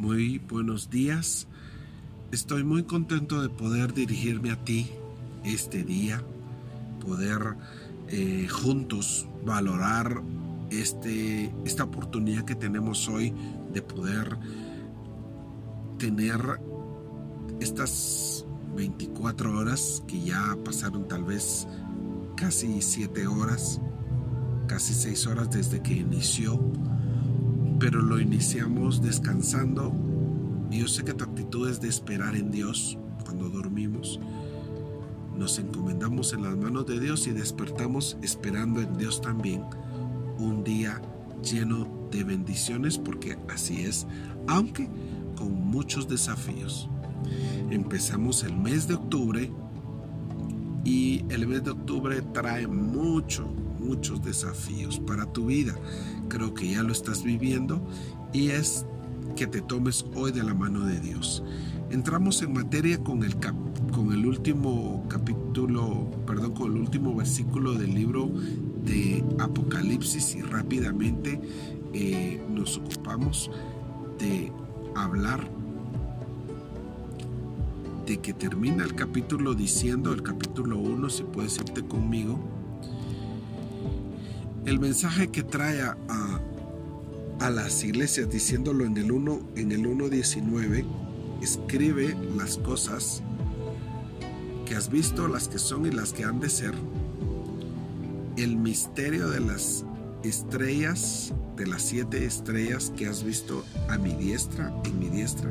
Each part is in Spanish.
Muy buenos días. Estoy muy contento de poder dirigirme a ti este día, poder eh, juntos valorar este, esta oportunidad que tenemos hoy de poder tener estas 24 horas que ya pasaron tal vez casi 7 horas, casi 6 horas desde que inició, pero lo iniciamos descansando. Yo sé que tu actitud es de esperar en Dios cuando dormimos. Nos encomendamos en las manos de Dios y despertamos esperando en Dios también un día lleno de bendiciones porque así es, aunque con muchos desafíos. Empezamos el mes de octubre y el mes de octubre trae mucho, muchos desafíos para tu vida. Creo que ya lo estás viviendo y es que te tomes hoy de la mano de Dios. Entramos en materia con el, con el último capítulo, perdón, con el último versículo del libro de Apocalipsis y rápidamente eh, nos ocupamos de hablar de que termina el capítulo diciendo, el capítulo 1, si puedes irte conmigo, el mensaje que trae a, a las iglesias diciéndolo en el 1, en el 1.19, escribe las cosas que has visto, las que son y las que han de ser, el misterio de las estrellas, de las siete estrellas que has visto a mi diestra, en mi diestra,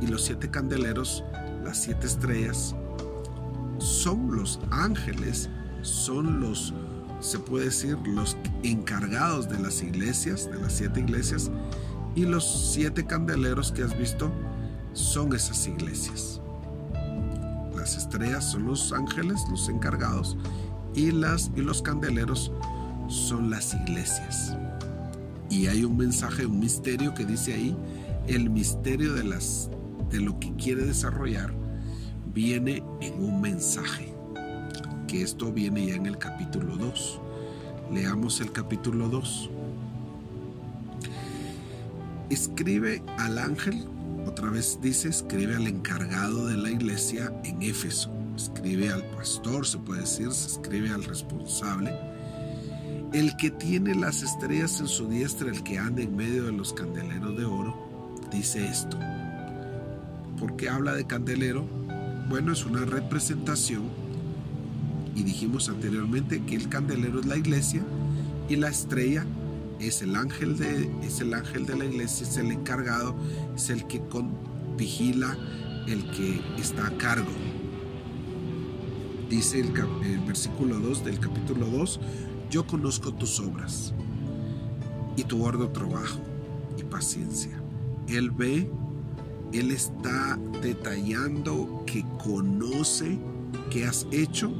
y los siete candeleros, las siete estrellas, son los ángeles, son los, se puede decir, los encargados de las iglesias, de las siete iglesias, y los siete candeleros que has visto son esas iglesias. Las estrellas son los ángeles, los encargados, y, las, y los candeleros son las iglesias. Y hay un mensaje, un misterio que dice ahí, el misterio de, las, de lo que quiere desarrollar viene en un mensaje, que esto viene ya en el capítulo 2. Leamos el capítulo 2. Escribe al ángel, otra vez dice, escribe al encargado de la iglesia en Éfeso. Escribe al pastor, se puede decir, se escribe al responsable el que tiene las estrellas en su diestra, el que anda en medio de los candeleros de oro, dice esto. ¿Por qué habla de candelero? Bueno, es una representación y dijimos anteriormente que el candelero es la iglesia y la estrella es el ángel de, es el ángel de la iglesia, es el encargado, es el que vigila, el que está a cargo. Dice el, versículo 2 del capítulo 2, yo conozco tus obras y tu arduo trabajo y paciencia. Él ve, Él está detallando que conoce qué has hecho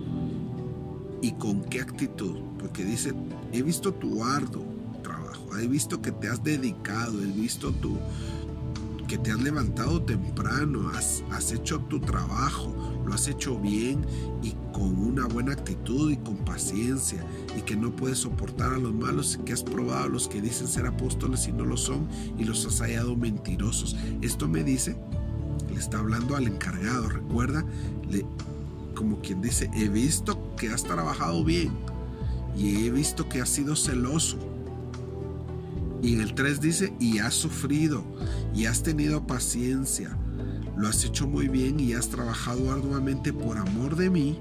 y con qué actitud. Porque dice, he visto tu arduo trabajo, he visto que te has dedicado, he visto tu, que te has levantado temprano, has, hecho tu trabajo, lo has hecho bien y con una buena actitud y con paciencia y que no puedes soportar a los malos que has probado a los que dicen ser apóstoles y no lo son y los has hallado mentirosos. Esto me dice, le está hablando al encargado, recuerda, le, como quien dice, he visto que has trabajado bien y he visto que has sido celoso. Y en el 3 dice, y has sufrido, y has tenido paciencia, lo has hecho muy bien y has trabajado arduamente por amor de mí,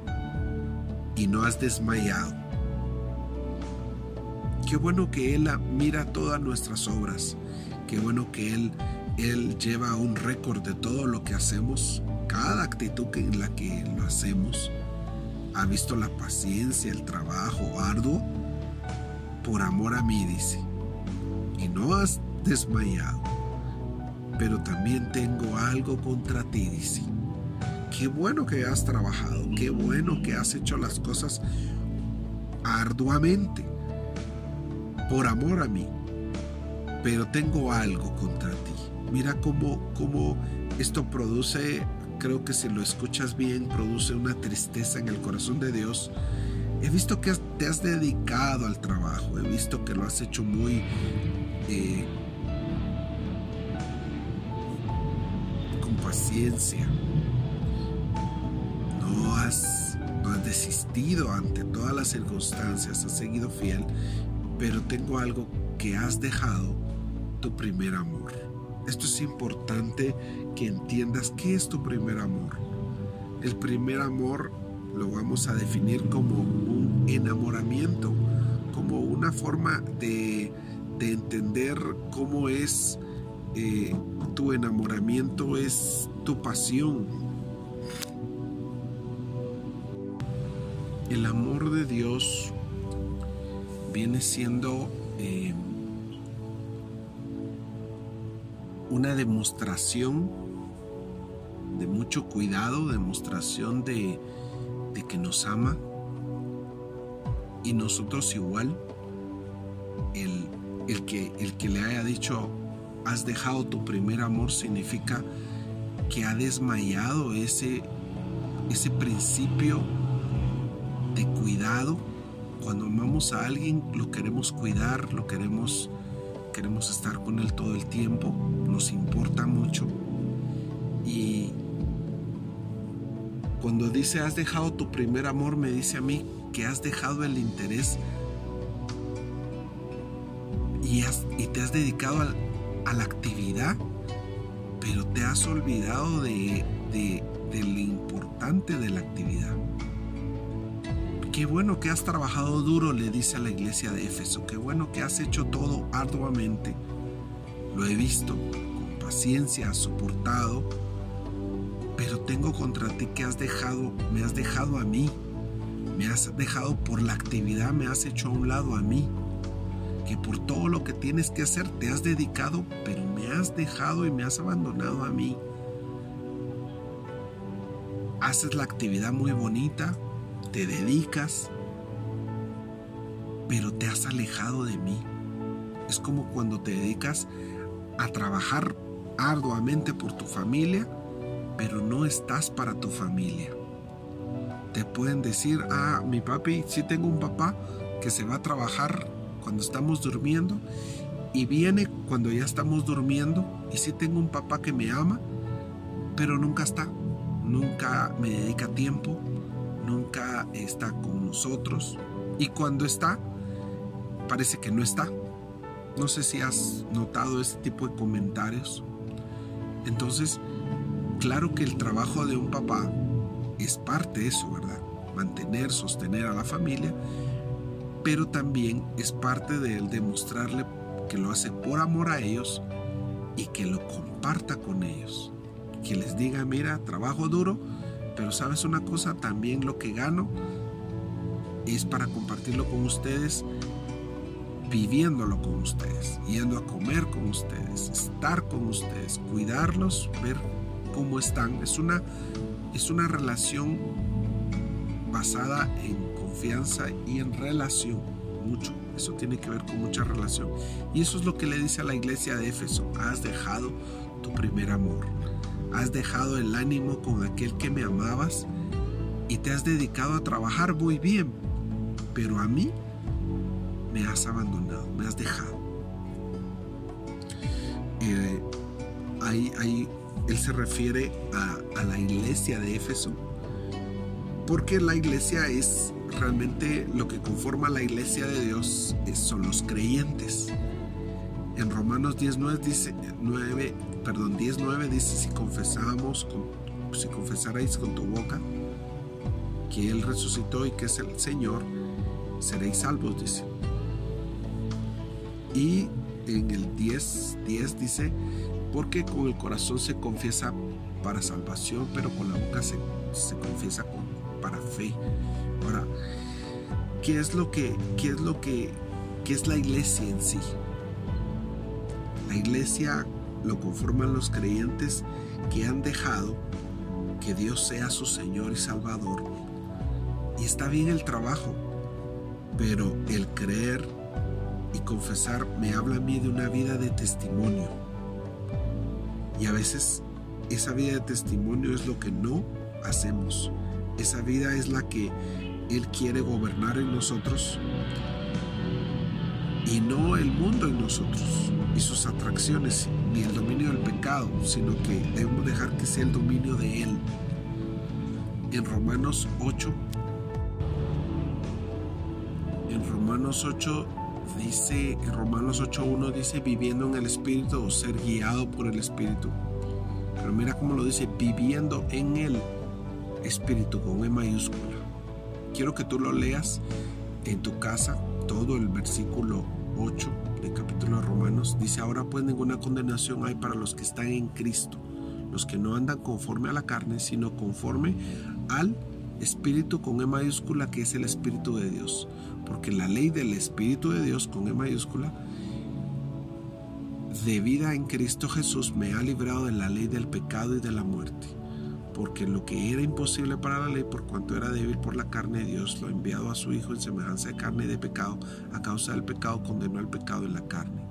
y no has desmayado. Qué bueno que Él mira todas nuestras obras, qué bueno que Él, Él lleva un récord de todo lo que hacemos, cada actitud en la que lo hacemos. Ha visto la paciencia, el trabajo arduo, por amor a mí, dice y no has desmayado. Pero también tengo algo contra ti, dice. Qué bueno que has trabajado, qué bueno que has hecho las cosas arduamente, por amor a mí. Pero tengo algo contra ti. Mira cómo, cómo esto produce, creo que si lo escuchas bien, produce una tristeza en el corazón de Dios. He visto que te has dedicado al trabajo, he visto que lo has hecho muy eh, paciencia. No has, no has desistido ante todas las circunstancias, has seguido fiel, pero tengo algo que has dejado tu primer amor. Esto es importante que entiendas qué es tu primer amor. El primer amor lo vamos a definir como un enamoramiento, como una forma de, entender cómo es eh, tu enamoramiento, es tu pasión. El amor de Dios viene siendo eh, una demostración de mucho cuidado, demostración de, que nos ama y nosotros igual, el, el, que, el que le haya dicho, has dejado tu primer amor, significa que ha desmayado ese, ese principio de cuidado. Cuando amamos a alguien, lo queremos cuidar, lo queremos, queremos estar con él todo el tiempo, nos importa mucho. Y cuando dice has dejado tu primer amor, me dice a mí que has dejado el interés y, y te has dedicado a, la actividad, pero te has olvidado de lo importante de la actividad. Qué bueno que has trabajado duro, le dice a la iglesia de Éfeso. Qué bueno que has hecho todo arduamente. Lo he visto, con paciencia has soportado pero tengo contra ti que has dejado, me has dejado a mí, me has dejado por la actividad, me has hecho a un lado a mí, que por todo lo que tienes que hacer te has dedicado, pero me has dejado y me has abandonado a mí. Haces la actividad muy bonita, te dedicas, pero te has alejado de mí. Es como cuando te dedicas a trabajar arduamente por tu familia, pero no estás para tu familia. Te pueden decir, ah, mi papi, sí tengo un papá que se va a trabajar cuando estamos durmiendo y viene cuando ya estamos durmiendo y sí tengo un papá que me ama, pero nunca está, nunca me dedica tiempo, nunca está con nosotros y cuando está, parece que no está. No sé si has notado ese tipo de comentarios. Entonces, Claro que el trabajo de un papá es parte de eso, ¿verdad? Mantener, sostener a la familia, pero también es parte de él demostrarle que lo hace por amor a ellos y que lo comparta con ellos. Que les diga, mira, trabajo duro, pero sabes una cosa, también lo que gano es para compartirlo con ustedes, viviéndolo con ustedes, yendo a comer con ustedes, estar con ustedes, cuidarlos, ver cómo están. Es una, es una relación basada en confianza y en relación. Mucho. Eso tiene que ver con mucha relación. Y eso es lo que le dice a la iglesia de Éfeso. Has dejado tu primer amor. Has dejado el ánimo con aquel que me amabas y te has dedicado a trabajar muy bien. Pero a mí me has abandonado, me has dejado. Eh, hay, hay él se refiere a, la iglesia de Éfeso, porque la iglesia es realmente lo que conforma la iglesia de Dios son los creyentes. En Romanos 19 dice 9, perdón, 19 dice si confesamos si confesarais con tu boca que él resucitó y que es el Señor, seréis salvos, dice. Y en el 10, 10 dice, porque con el corazón se confiesa para salvación, pero con la boca se, confiesa para fe. Ahora, ¿qué es lo que, qué es lo que, qué es la iglesia en sí? La iglesia lo conforman los creyentes que han dejado que Dios sea su Señor y Salvador. Y está bien el trabajo, pero el creer y confesar me habla a mí de una vida de testimonio y a veces esa vida de testimonio es lo que no hacemos. Esa vida es la que Él quiere gobernar en nosotros y no el mundo en nosotros y sus atracciones, ni el dominio del pecado sino que debemos dejar que sea el dominio de Él. En Romanos 8, en Romanos 8 dice, en Romanos 8.1 dice, viviendo en el Espíritu o ser guiado por el Espíritu. Pero mira cómo lo dice, viviendo en el Espíritu con E mayúscula. Quiero que tú lo leas en tu casa, todo el versículo 8 del capítulo de Romanos. Dice, ahora pues ninguna condenación hay para los que están en Cristo, los que no andan conforme a la carne, sino conforme al Espíritu con E mayúscula, que es el Espíritu de Dios. Porque la ley del Espíritu de Dios con E mayúscula de vida en Cristo Jesús me ha librado de la ley del pecado y de la muerte. Porque lo que era imposible para la ley, por cuanto era débil por la carne, Dios lo ha enviado a su Hijo en semejanza de carne y de pecado. A causa del pecado condenó al pecado en la carne,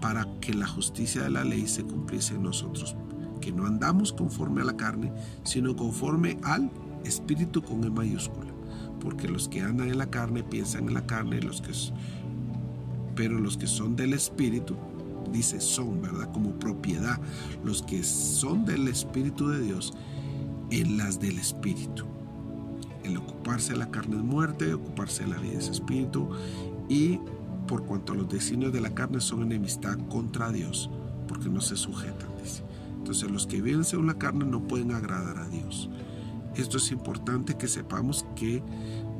para que la justicia de la ley se cumpliese en nosotros. Que no andamos conforme a la carne, sino conforme al Espíritu con E mayúscula. Porque los que andan en la carne piensan en la carne, los que, pero los que son del Espíritu dice son, ¿verdad? Como propiedad. Los que son del Espíritu de Dios, en las del Espíritu. El ocuparse de la carne es muerte, ocuparse de la vida es espíritu. Y por cuanto los designios de la carne son enemistad contra Dios, porque no se sujetan, dice. Entonces los que viven según la carne no pueden agradar a Dios. Esto es importante que sepamos que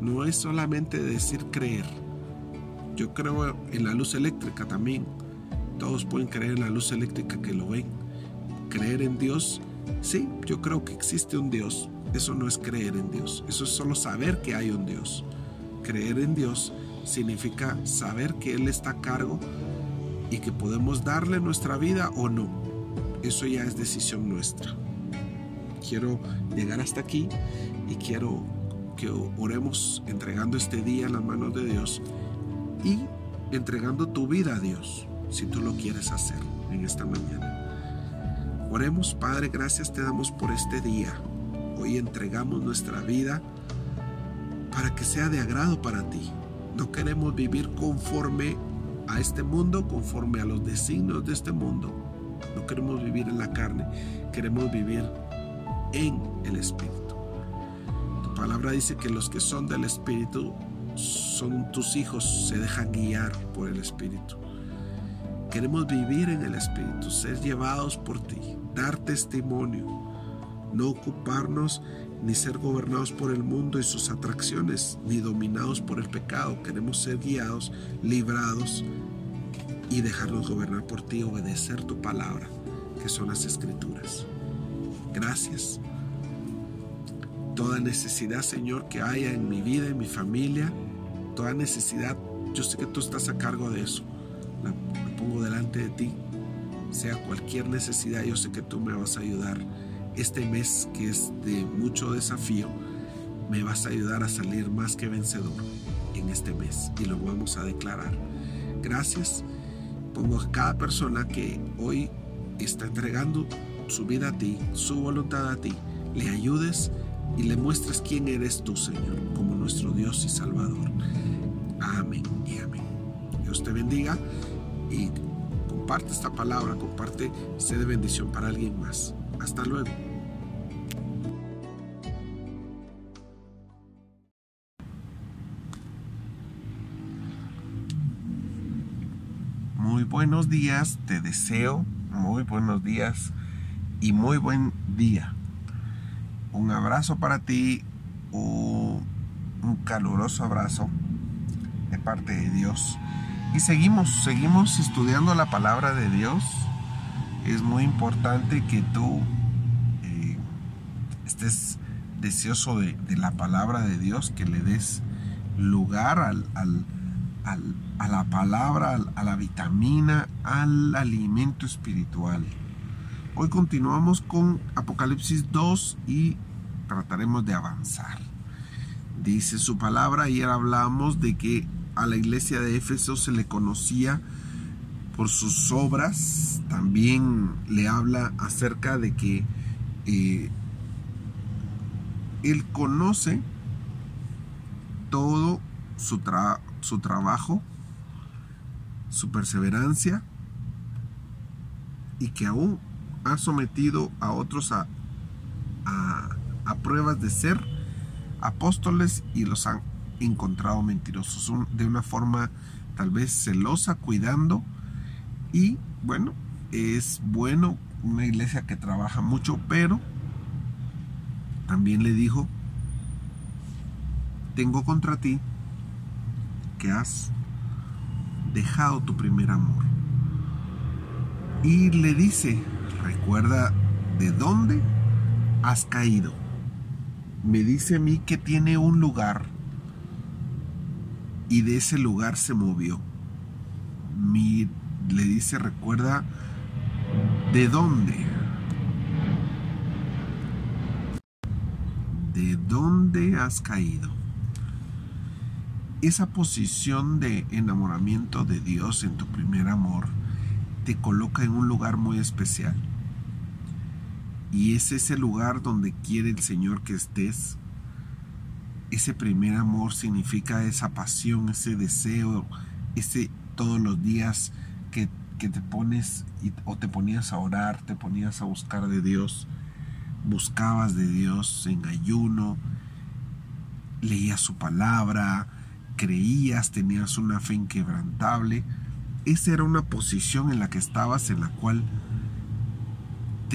no es solamente decir creer. Yo creo en la luz eléctrica también todos pueden creer en la luz eléctrica que lo ven. Creer en Dios, sí, yo creo que existe un Dios. Eso no es creer en Dios, eso es solo saber que hay un Dios. Creer en Dios significa saber que Él está a cargo y que podemos darle nuestra vida o no. Eso ya es decisión nuestra. Quiero llegar hasta aquí y quiero que oremos entregando este día en las manos de Dios y entregando tu vida a Dios si tú lo quieres hacer en esta mañana. Oremos, Padre, gracias te damos por este día. Hoy entregamos nuestra vida para que sea de agrado para ti. No queremos vivir conforme a este mundo, conforme a los designios de este mundo. No queremos vivir en la carne, queremos vivir en el Espíritu. Tu palabra dice que los que son del Espíritu son tus hijos, se dejan guiar por el Espíritu. Queremos vivir en el Espíritu, ser llevados por ti, dar testimonio, no ocuparnos ni ser gobernados por el mundo y sus atracciones, ni dominados por el pecado. Queremos ser guiados, librados y dejarnos gobernar por ti, obedecer tu palabra, que son las escrituras. Gracias. Toda necesidad, Señor, que haya en mi vida, en mi familia, toda necesidad, yo sé que tú estás a cargo de eso pongo delante de ti, sea cualquier necesidad, yo sé que tú me vas a ayudar. Este mes que es de mucho desafío, me vas a ayudar a salir más que vencedor en este mes y lo vamos a declarar. Gracias. Pongo a cada persona que hoy está entregando su vida a ti, su voluntad a ti, le ayudes y le muestres quién eres tú, Señor, como nuestro Dios y Salvador. Amén y amén. Dios te bendiga y comparte esta palabra, comparte, sé de bendición para alguien más. Hasta luego. Muy buenos días, te deseo muy buenos días y muy buen día. Un abrazo para ti, un caluroso abrazo de parte de Dios. Y seguimos, seguimos estudiando la palabra de Dios. Es muy importante que tú eh, estés deseoso de, la palabra de Dios, que le des lugar al, a la palabra, a la vitamina, al alimento espiritual. Hoy continuamos con Apocalipsis 2 y trataremos de avanzar. Dice su palabra, ayer hablamos de que a la iglesia de Éfeso se le conocía por sus obras, también le habla acerca de que eh, él conoce todo su, su trabajo, su perseverancia y que aún ha sometido a otros a, a, pruebas de ser apóstoles y los han encontrado mentirosos de una forma tal vez celosa, cuidando y bueno, es bueno una iglesia que trabaja mucho, pero también le dijo, tengo contra ti que has dejado tu primer amor. Y le dice, recuerda de dónde has caído. Me dice a mí que tiene un lugar y de ese lugar se movió. Mi, le dice, recuerda de dónde. ¿De dónde has caído? Esa posición de enamoramiento de Dios en tu primer amor te coloca en un lugar muy especial. Y es ese lugar donde quiere el Señor que estés. Ese primer amor significa esa pasión, ese deseo, ese todos los días que, te pones o te ponías a orar, te ponías a buscar de Dios, buscabas de Dios en ayuno, leías su palabra, creías, tenías una fe inquebrantable esa era una posición en la que estabas, en la cual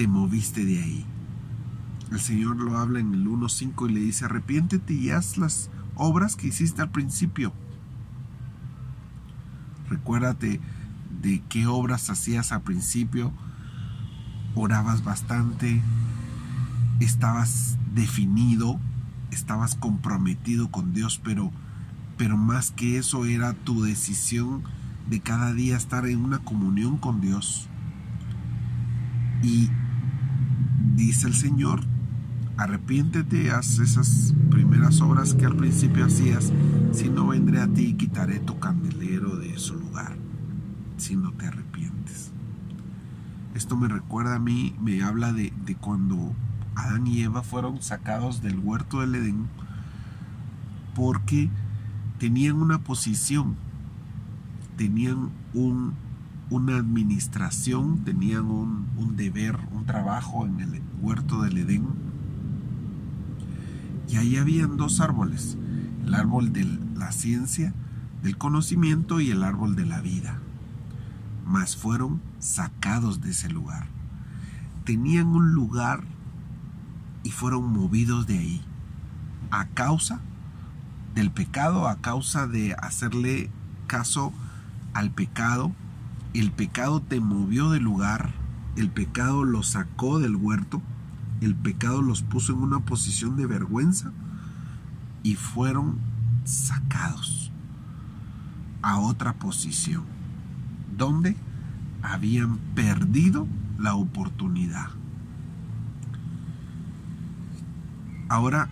te moviste de ahí. El Señor lo habla en el 1.5 y le dice, arrepiéntete y haz las obras que hiciste al principio. Recuérdate de qué obras hacías al principio. Orabas bastante, estabas definido, estabas comprometido con Dios, pero, pero más que eso era tu decisión de cada día estar en una comunión con Dios. Y dice el Señor, arrepiéntete, haz esas primeras obras que al principio hacías, si no vendré a ti y quitaré tu candelero de su lugar, si no te arrepientes. Esto me recuerda a mí, me habla de, de cuando Adán y Eva fueron sacados del huerto del Edén porque tenían una posición tenían un, una administración, tenían un, deber, un trabajo en el huerto del Edén. Y ahí habían dos árboles, el árbol de la ciencia, del conocimiento y el árbol de la vida. Mas fueron sacados de ese lugar. Tenían un lugar y fueron movidos de ahí. A causa del pecado, a causa de hacerle caso al pecado, el pecado te movió del lugar, el pecado los sacó del huerto, el pecado los puso en una posición de vergüenza y fueron sacados a otra posición, donde habían perdido la oportunidad. Ahora,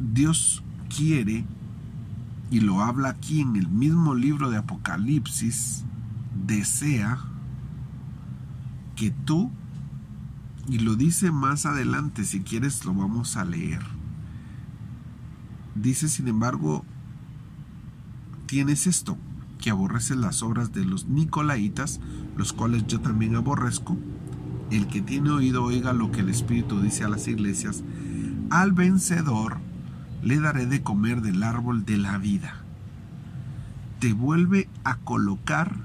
Dios quiere y lo habla aquí en el mismo libro de Apocalipsis, desea que tú, y lo dice más adelante, si quieres lo vamos a leer. Dice, sin embargo, tienes esto, que aborreces las obras de los Nicolaitas, los cuales yo también aborrezco. El que tiene oído oiga lo que el Espíritu dice a las iglesias. Al vencedor le daré de comer del árbol de la vida. Te vuelve a colocar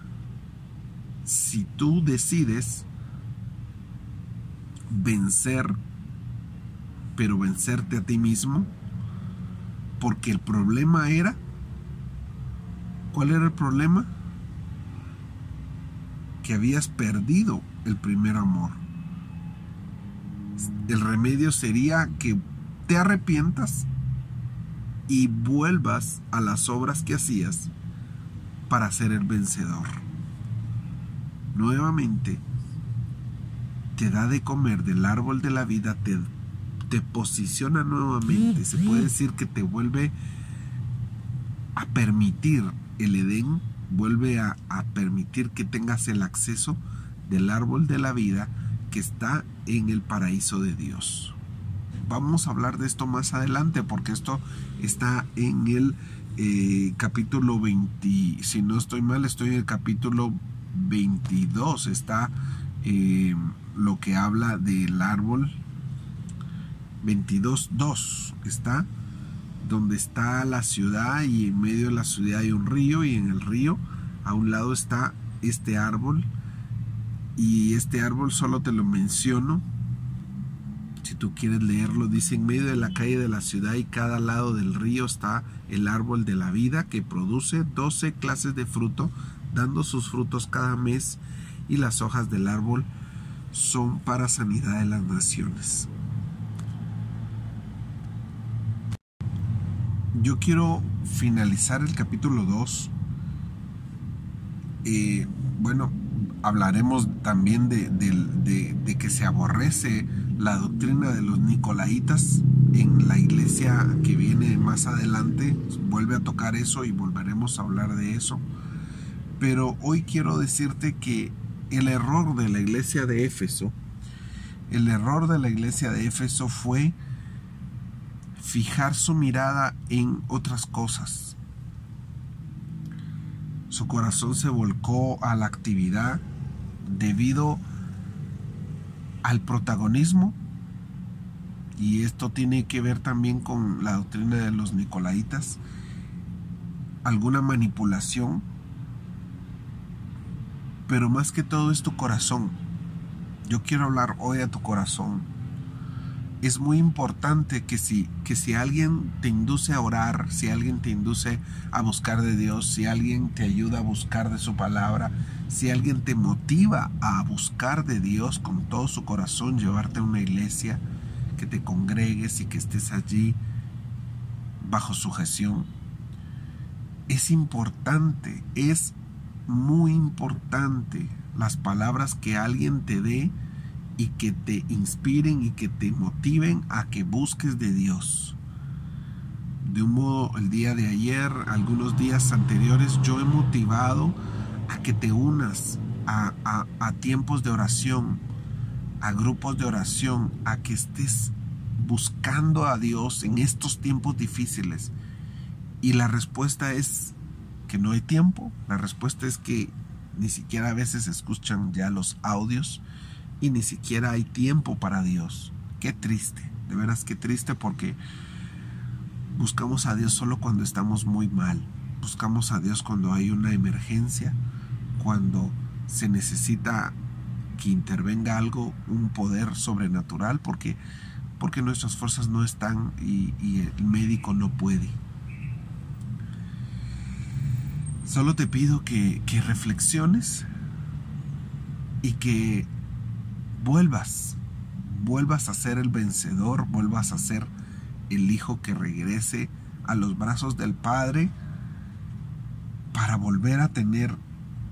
si tú decides vencer, pero vencerte a ti mismo, porque el problema era, ¿cuál era el problema? Que habías perdido el primer amor. El remedio sería que te arrepientas y vuelvas a las obras que hacías para ser el vencedor. Nuevamente, te da de comer del árbol de la vida, te, te posiciona nuevamente. Se puede decir que te vuelve a permitir el Edén, vuelve a, permitir que tengas el acceso del árbol de la vida que está en el paraíso de Dios. Vamos a hablar de esto más adelante porque esto está en el eh, capítulo 20, si no estoy mal, estoy en el capítulo 22, está eh, lo que habla del árbol. 22.2 está donde está la ciudad y en medio de la ciudad hay un río y en el río a un lado está este árbol. Y este árbol solo te lo menciono. Si tú quieres leerlo dice en medio de la calle de la ciudad y cada lado del río está el árbol de la vida que produce 12 clases de fruto dando sus frutos cada mes y las hojas del árbol son para sanidad de las naciones. Yo quiero finalizar el capítulo 2. Eh, bueno, hablaremos también de, de, que se aborrece la doctrina de los nicolaitas en la iglesia que viene más adelante. Vuelve a tocar eso y volveremos a hablar de eso. Pero hoy quiero decirte que el error de la iglesia de Éfeso, el error de la iglesia de Éfeso fue fijar su mirada en otras cosas. Su corazón se volcó a la actividad debido al protagonismo y esto tiene que ver también con la doctrina de los nicolaitas, alguna manipulación, pero más que todo es tu corazón. Yo quiero hablar hoy a tu corazón es muy importante que si, que si alguien te induce a orar, si alguien te induce a buscar de Dios, si alguien te ayuda a buscar de su palabra, si alguien te motiva a buscar de Dios con todo su corazón, llevarte a una iglesia, que te congregues y que estés allí bajo sujeción, es importante, es muy importante las palabras que alguien te dé y que te inspiren y que te motiven a que busques de Dios. De un modo, el día de ayer, algunos días anteriores, yo he motivado a que te unas a, a tiempos de oración, a grupos de oración, a que estés buscando a Dios en estos tiempos difíciles. Y la respuesta es que no hay tiempo. La respuesta es que ni siquiera a veces escuchan ya los audios y ni siquiera hay tiempo para Dios. Qué triste, de veras qué triste porque buscamos a Dios solo cuando estamos muy mal. Buscamos a Dios cuando hay una emergencia, cuando se necesita que intervenga algo, un poder sobrenatural, porque, porque nuestras fuerzas no están y, y el médico no puede. Solo te pido que, que reflexiones y que vuelvas, vuelvas a ser el vencedor, vuelvas a ser el hijo que regrese a los brazos del Padre para volver a tener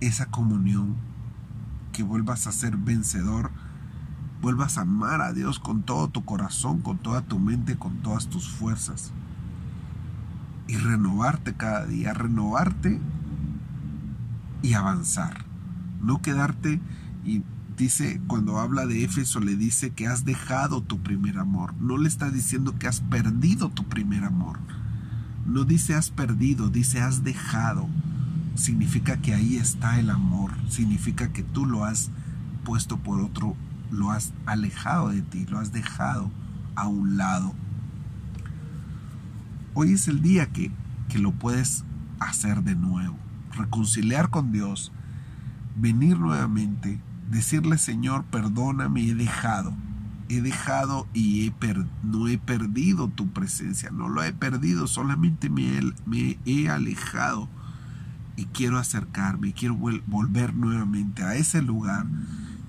esa comunión, que vuelvas a ser vencedor, vuelvas a amar a Dios con todo tu corazón, con toda tu mente, con todas tus fuerzas. Y renovarte cada día, renovarte y avanzar. No quedarte y dice, cuando habla de Éfeso, le dice que has dejado tu primer amor. No le está diciendo que has perdido tu primer amor. No dice has perdido, dice has dejado. Significa que ahí está el amor. Significa que tú lo has puesto por otro, lo has alejado de ti, lo has dejado a un lado. Hoy es el día que, que lo puedes hacer de nuevo. Reconciliar con Dios, venir nuevamente decirle, Señor, perdóname, he dejado, he dejado y he no he perdido tu presencia, no lo he perdido, solamente me he, alejado y quiero acercarme, quiero volver nuevamente a ese lugar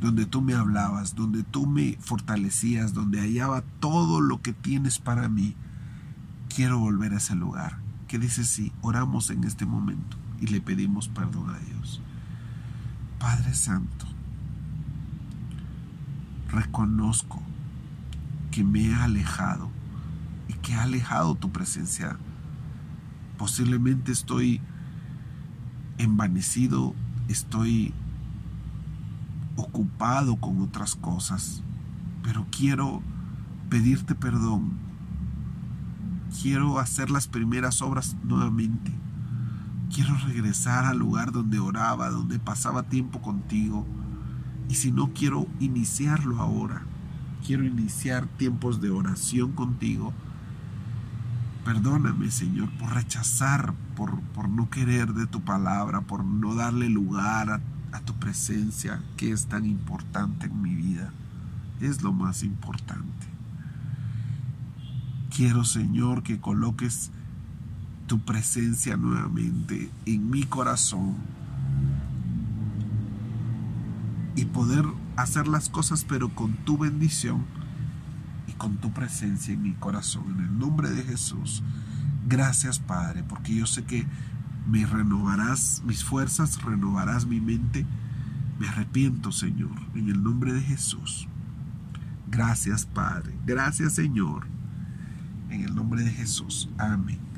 donde tú me hablabas, donde tú me fortalecías, donde hallaba todo lo que tienes para mí. Quiero volver a ese lugar. ¿Qué dices si oramos en este momento y le pedimos perdón a Dios? Padre Santo, reconozco que me he alejado y que he alejado tu presencia. Posiblemente estoy envanecido, estoy ocupado con otras cosas, pero quiero pedirte perdón. Quiero hacer las primeras obras nuevamente. Quiero regresar al lugar donde oraba, donde pasaba tiempo contigo Y si no quiero iniciarlo ahora, quiero iniciar tiempos de oración contigo. Perdóname, Señor, por rechazar, por, por no querer de tu palabra, por no darle lugar a, a tu presencia, que es tan importante en mi vida. Es lo más importante. Quiero, Señor, que coloques tu presencia nuevamente en mi corazón y poder hacer las cosas pero con tu bendición y con tu presencia en mi corazón. En el nombre de Jesús. Gracias Padre, porque yo sé que me renovarás mis fuerzas, renovarás mi mente. Me arrepiento Señor, en el nombre de Jesús. Gracias Padre, gracias Señor. En el nombre de Jesús. Amén.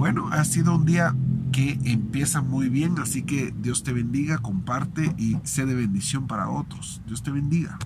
Bueno, ha sido un día que empieza muy bien, así que Dios te bendiga, comparte y sé de bendición para otros. Dios te bendiga.